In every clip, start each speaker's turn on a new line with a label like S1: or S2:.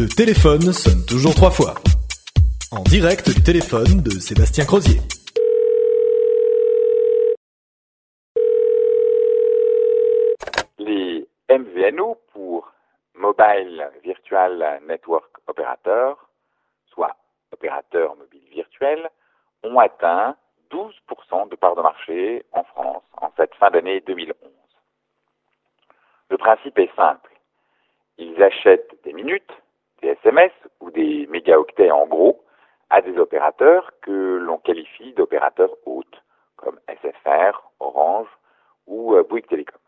S1: Le téléphone sonne toujours trois fois. En direct du téléphone de Sébastien Crozier.
S2: Les MVNO pour Mobile Virtual Network Operator, soit opérateurs mobiles virtuels, ont atteint 12% de part de marché en France en cette fin d'année 2011. Le principe est simple. Ils achètent des minutes, des SMS ou des mégaoctets en gros à des opérateurs que l'on qualifie d'opérateurs hautes, comme SFR, Orange ou euh, Bouygues Télécom.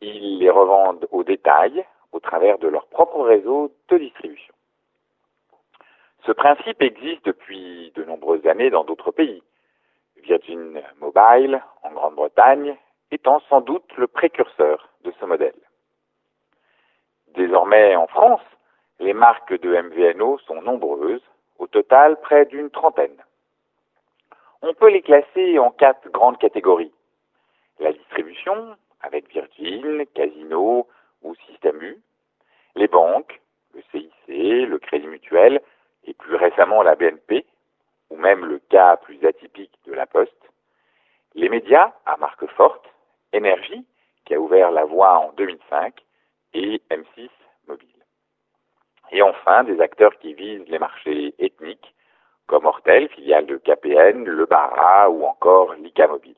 S2: Ils les revendent au détail au travers de leur propre réseau de distribution. Ce principe existe depuis de nombreuses années dans d'autres pays. Virgin Mobile, en Grande-Bretagne, étant sans doute le précurseur de ce modèle. Désormais en France, les marques de MVNO sont nombreuses, au total près d'une trentaine. On peut les classer en quatre grandes catégories. La distribution, avec Virgin, Casino ou Système U, les banques, le CIC, le Crédit Mutuel et plus récemment la BNP, ou même le cas plus atypique de la Poste, les médias à marque forte, Énergie, qui a ouvert la voie en 2005, et M6 Mobile. Et enfin, des acteurs qui visent les marchés ethniques, comme Hortel, filiale de KPN, Le Barra ou encore Mobile.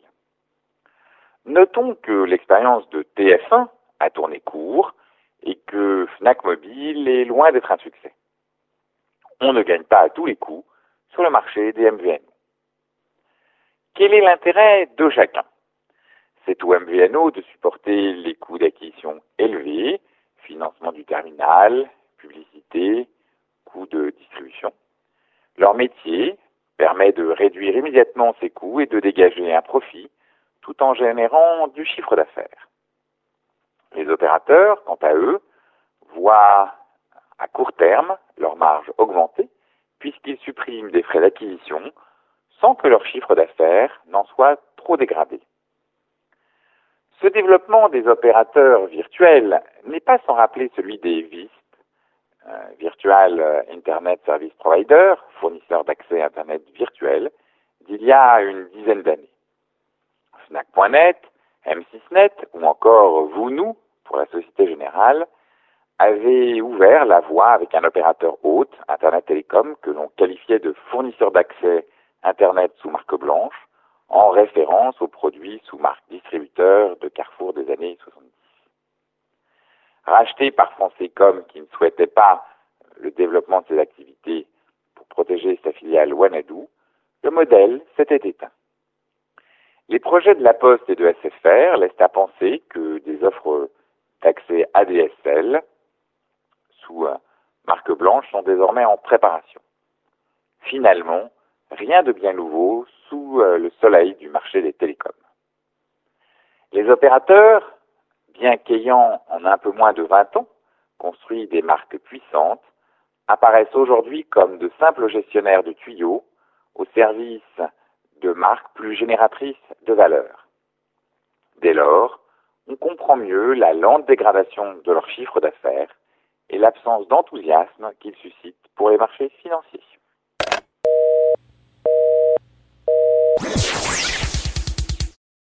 S2: Notons que l'expérience de TF1 a tourné court et que Fnac Mobile est loin d'être un succès. On ne gagne pas à tous les coups sur le marché des MVNO. Quel est l'intérêt de chacun? C'est au MVNO de supporter les coûts d'acquisition élevés, financement du terminal, publicité, coûts de distribution. Leur métier permet de réduire immédiatement ces coûts et de dégager un profit tout en générant du chiffre d'affaires. Les opérateurs, quant à eux, voient à court terme leur marge augmenter puisqu'ils suppriment des frais d'acquisition sans que leur chiffre d'affaires n'en soit trop dégradé. Ce développement des opérateurs virtuels n'est pas sans rappeler celui des euh, Virtual Internet Service Provider, fournisseurs d'accès Internet virtuel, d'il y a une dizaine d'années. Fnac.net, M6Net ou encore vous, nous, pour la Société Générale, avaient ouvert la voie avec un opérateur hôte, Internet Télécom, que l'on qualifiait de fournisseur d'accès Internet sous marque blanche, en référence aux produits sous marque distributeur de Carrefour des années 70. Racheté par Francecom qui ne souhaitait pas le développement de ses activités pour protéger sa filiale Wanadoo, le modèle s'était éteint. Les projets de la Poste et de SFR laissent à penser que des offres d'accès ADSL sous marque blanche sont désormais en préparation. Finalement, rien de bien nouveau sous euh, le soleil du marché des télécoms. Les opérateurs, bien qu'ayant en un peu moins de 20 ans construit des marques puissantes, apparaissent aujourd'hui comme de simples gestionnaires de tuyaux au service de marques plus génératrices de valeur. Dès lors, on comprend mieux la lente dégradation de leur chiffre d'affaires et l'absence d'enthousiasme qu'ils suscitent pour les marchés financiers.